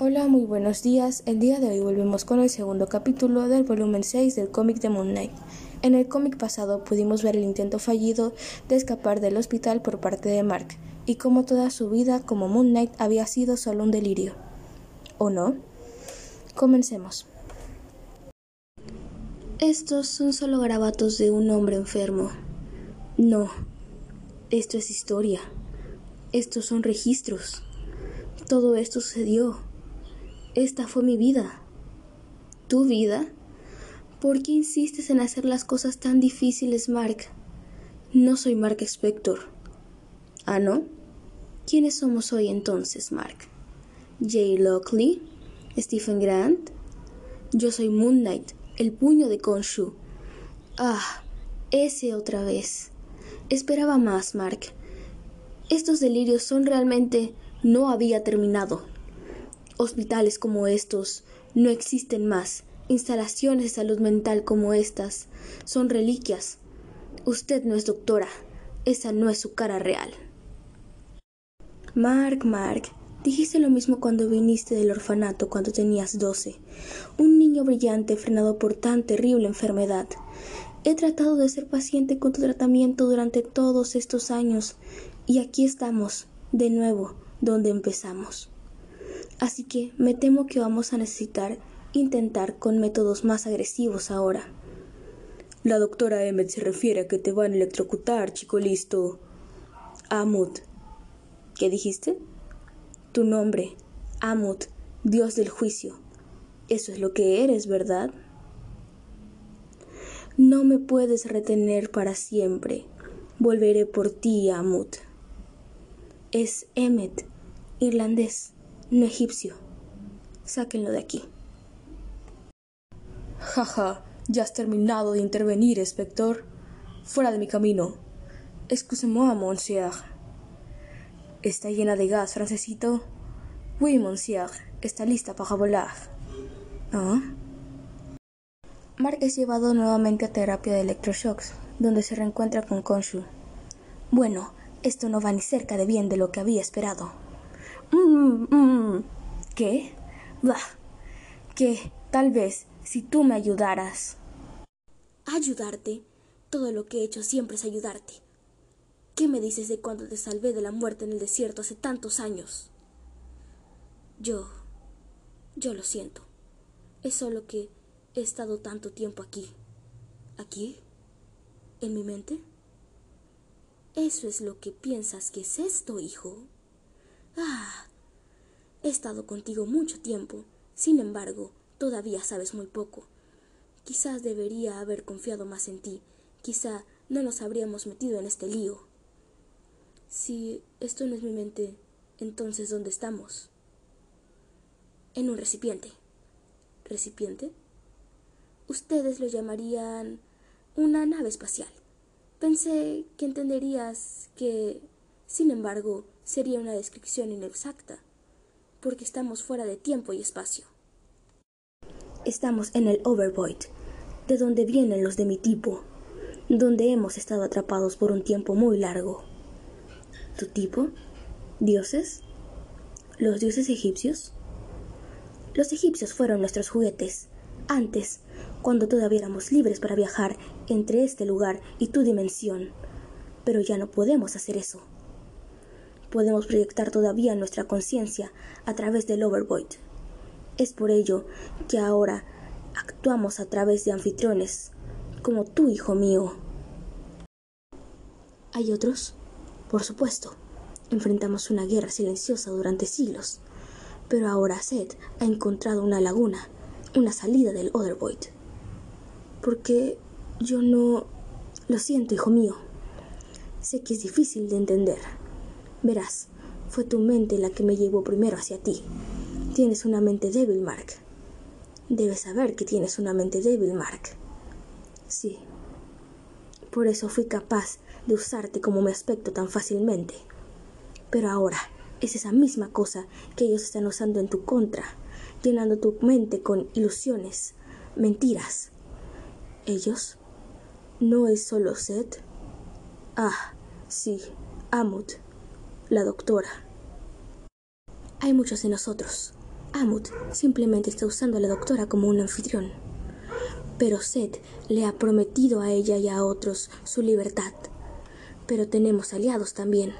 Hola, muy buenos días. El día de hoy volvemos con el segundo capítulo del volumen 6 del cómic de Moon Knight. En el cómic pasado pudimos ver el intento fallido de escapar del hospital por parte de Mark, y cómo toda su vida como Moon Knight había sido solo un delirio. ¿O no? Comencemos. Estos son solo garabatos de un hombre enfermo. No, esto es historia. Estos son registros. Todo esto sucedió. Esta fue mi vida. ¿Tu vida? ¿Por qué insistes en hacer las cosas tan difíciles, Mark? No soy Mark Spector. ¿Ah, no? ¿Quiénes somos hoy entonces, Mark? Jay Lockley, Stephen Grant. Yo soy Moon Knight, el puño de Konshu. Ah, ese otra vez. Esperaba más, Mark. Estos delirios son realmente... no había terminado. Hospitales como estos no existen más. Instalaciones de salud mental como estas son reliquias. Usted no es doctora. Esa no es su cara real. Mark, Mark, dijiste lo mismo cuando viniste del orfanato cuando tenías doce. Un niño brillante frenado por tan terrible enfermedad. He tratado de ser paciente con tu tratamiento durante todos estos años y aquí estamos, de nuevo, donde empezamos. Así que me temo que vamos a necesitar intentar con métodos más agresivos ahora. La doctora Emmet se refiere a que te van a electrocutar, chico listo. Amut. ¿Qué dijiste? Tu nombre, Amut, Dios del juicio. Eso es lo que eres, ¿verdad? No me puedes retener para siempre. Volveré por ti, Amut. Es Emmet, irlandés no egipcio. Sáquenlo de aquí. Jaja, ya has terminado de intervenir, inspector. Fuera de mi camino. Excusez-moi, monsieur. ¿Está llena de gas, francesito? Oui, monsieur. Está lista para volar. ¿Ah? Mark es llevado nuevamente a terapia de electroshocks, donde se reencuentra con Konshu. Bueno, esto no va ni cerca de bien de lo que había esperado. Mm, mm. ¿Qué? Bah. Que tal vez si tú me ayudaras. Ayudarte. Todo lo que he hecho siempre es ayudarte. ¿Qué me dices de cuando te salvé de la muerte en el desierto hace tantos años? Yo. Yo lo siento. Es solo que he estado tanto tiempo aquí. ¿Aquí? ¿En mi mente? ¿Eso es lo que piensas que es esto, hijo? Ah, he estado contigo mucho tiempo. Sin embargo, todavía sabes muy poco. Quizás debería haber confiado más en ti. Quizá no nos habríamos metido en este lío. Si esto no es mi mente, entonces ¿dónde estamos? En un recipiente. ¿Recipiente? Ustedes lo llamarían una nave espacial. Pensé que entenderías que, sin embargo, sería una descripción inexacta, porque estamos fuera de tiempo y espacio. Estamos en el Overvoid, de donde vienen los de mi tipo, donde hemos estado atrapados por un tiempo muy largo. ¿Tu tipo? ¿Dioses? ¿Los dioses egipcios? Los egipcios fueron nuestros juguetes, antes, cuando todavía éramos libres para viajar entre este lugar y tu dimensión. Pero ya no podemos hacer eso podemos proyectar todavía nuestra conciencia a través del overvoid. Es por ello que ahora actuamos a través de anfitriones, como tú, hijo mío. ¿Hay otros? Por supuesto. Enfrentamos una guerra silenciosa durante siglos, pero ahora Seth ha encontrado una laguna, una salida del Othervoid. Porque yo no... Lo siento, hijo mío. Sé que es difícil de entender Verás, fue tu mente la que me llevó primero hacia ti. Tienes una mente débil, Mark. Debes saber que tienes una mente débil, Mark. Sí. Por eso fui capaz de usarte como mi aspecto tan fácilmente. Pero ahora es esa misma cosa que ellos están usando en tu contra, llenando tu mente con ilusiones, mentiras. ¿Ellos? ¿No es solo Seth? Ah, sí, Amut la doctora. Hay muchos de nosotros. Amut simplemente está usando a la doctora como un anfitrión. Pero Seth le ha prometido a ella y a otros su libertad. Pero tenemos aliados también.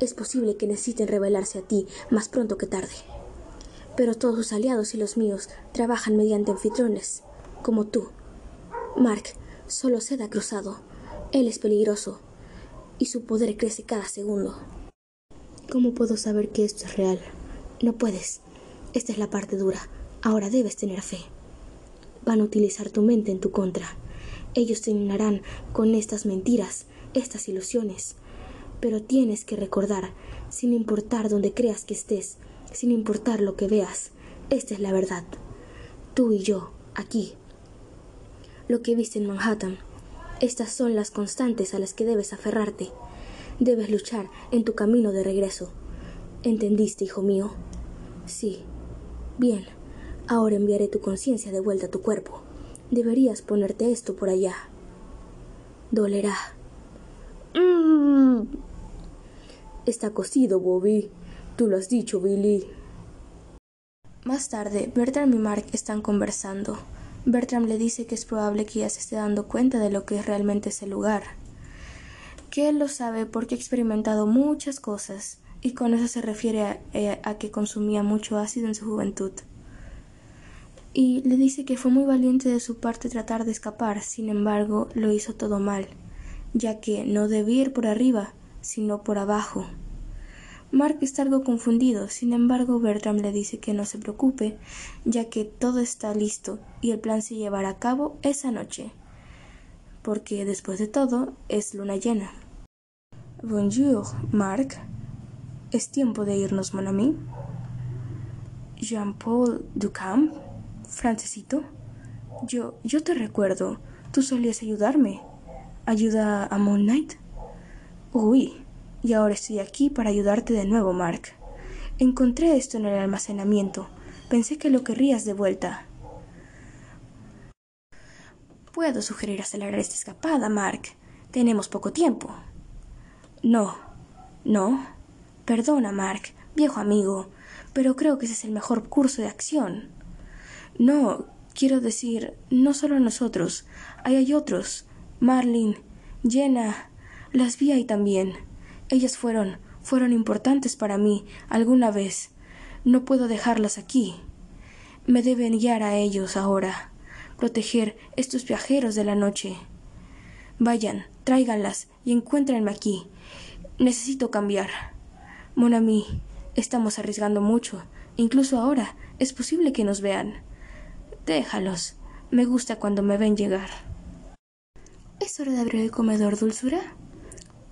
Es posible que necesiten revelarse a ti más pronto que tarde. Pero todos sus aliados y los míos trabajan mediante anfitriones, como tú. Mark, solo Seth ha cruzado. Él es peligroso y su poder crece cada segundo. ¿Cómo puedo saber que esto es real? No puedes. Esta es la parte dura. Ahora debes tener fe. Van a utilizar tu mente en tu contra. Ellos te llenarán con estas mentiras, estas ilusiones. Pero tienes que recordar, sin importar dónde creas que estés, sin importar lo que veas, esta es la verdad. Tú y yo, aquí. Lo que viste en Manhattan, estas son las constantes a las que debes aferrarte. Debes luchar en tu camino de regreso. ¿Entendiste, hijo mío? Sí. Bien. Ahora enviaré tu conciencia de vuelta a tu cuerpo. Deberías ponerte esto por allá. Dolerá. Mm. Está cocido, Bobby. Tú lo has dicho, Billy. Más tarde, Bertram y Mark están conversando. Bertram le dice que es probable que ella se esté dando cuenta de lo que es realmente ese lugar. Que él lo sabe porque ha experimentado muchas cosas, y con eso se refiere a, eh, a, que consumía mucho ácido en su juventud. Y le dice que fue muy valiente de su parte tratar de escapar, sin embargo, lo hizo todo mal, ya que no debía ir por arriba, sino por abajo. Mark está algo confundido, sin embargo Bertram le dice que no se preocupe, ya que todo está listo y el plan se llevará a cabo esa noche, porque después de todo es luna llena. Bonjour, Mark. Es tiempo de irnos, mon ami. Jean-Paul Ducamp, francesito. Yo, yo te recuerdo. Tú solías ayudarme. ¿Ayuda a Moon Knight? Uy, y ahora estoy aquí para ayudarte de nuevo, Mark. Encontré esto en el almacenamiento. Pensé que lo querrías de vuelta. Puedo sugerir acelerar esta escapada, Mark. Tenemos poco tiempo. No, no. Perdona, Mark, viejo amigo, pero creo que ese es el mejor curso de acción. No, quiero decir, no solo nosotros, ahí hay otros. Marlin, Jenna, las vi ahí también. Ellas fueron, fueron importantes para mí alguna vez. No puedo dejarlas aquí. Me deben guiar a ellos ahora, proteger estos viajeros de la noche. Vayan, tráiganlas y encuéntrenme aquí. Necesito cambiar. Mon ami, estamos arriesgando mucho. Incluso ahora es posible que nos vean. Déjalos. Me gusta cuando me ven llegar. ¿Es hora de abrir el comedor, dulzura?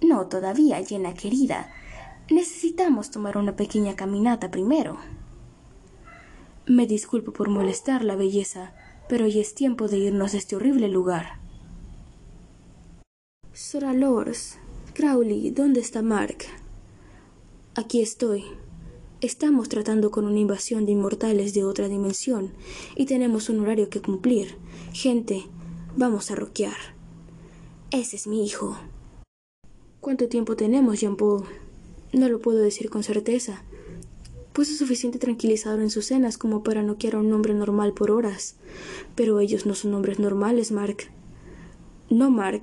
No todavía, llena querida. Necesitamos tomar una pequeña caminata primero. Me disculpo por molestar la belleza, pero ya es tiempo de irnos de este horrible lugar. Sora Lors, Crowley, ¿dónde está Mark? Aquí estoy. Estamos tratando con una invasión de inmortales de otra dimensión y tenemos un horario que cumplir. Gente, vamos a roquear. Ese es mi hijo. ¿Cuánto tiempo tenemos, Jean-Paul? No lo puedo decir con certeza. Puso suficiente tranquilizador en sus cenas como para noquear a un hombre normal por horas. Pero ellos no son hombres normales, Mark. No, Mark.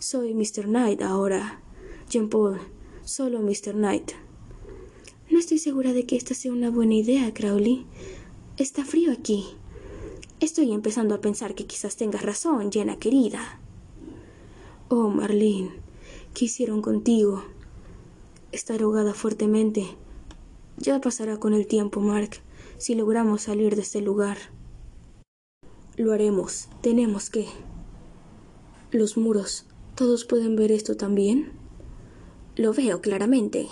Soy Mr. Knight ahora. Jean-Paul, solo Mr. Knight. No estoy segura de que esta sea una buena idea, Crowley. Está frío aquí. Estoy empezando a pensar que quizás tengas razón, Jenna querida. Oh, Marlene. ¿Qué hicieron contigo? Está ahogada fuertemente. Ya pasará con el tiempo, Mark, si logramos salir de este lugar. Lo haremos. Tenemos que. Los muros. ¿Todos pueden ver esto también? Lo veo claramente.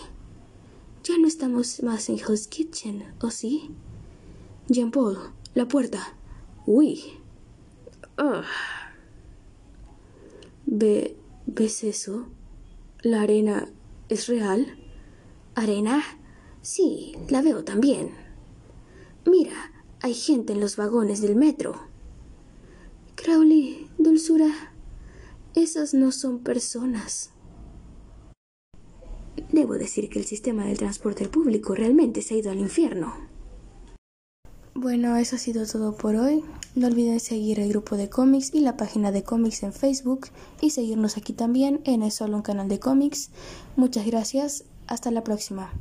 Ya no estamos más en Hell's Kitchen, ¿o sí? Jean Paul, la puerta. Uy. Ve, ¿Ves eso? ¿La arena es real? ¿Arena? Sí, la veo también. Mira, hay gente en los vagones del metro. Crowley, dulzura, esas no son personas. Debo decir que el sistema del transporte público realmente se ha ido al infierno. Bueno, eso ha sido todo por hoy. No olviden seguir el grupo de cómics y la página de cómics en Facebook y seguirnos aquí también en Es Solo un canal de cómics. Muchas gracias. Hasta la próxima.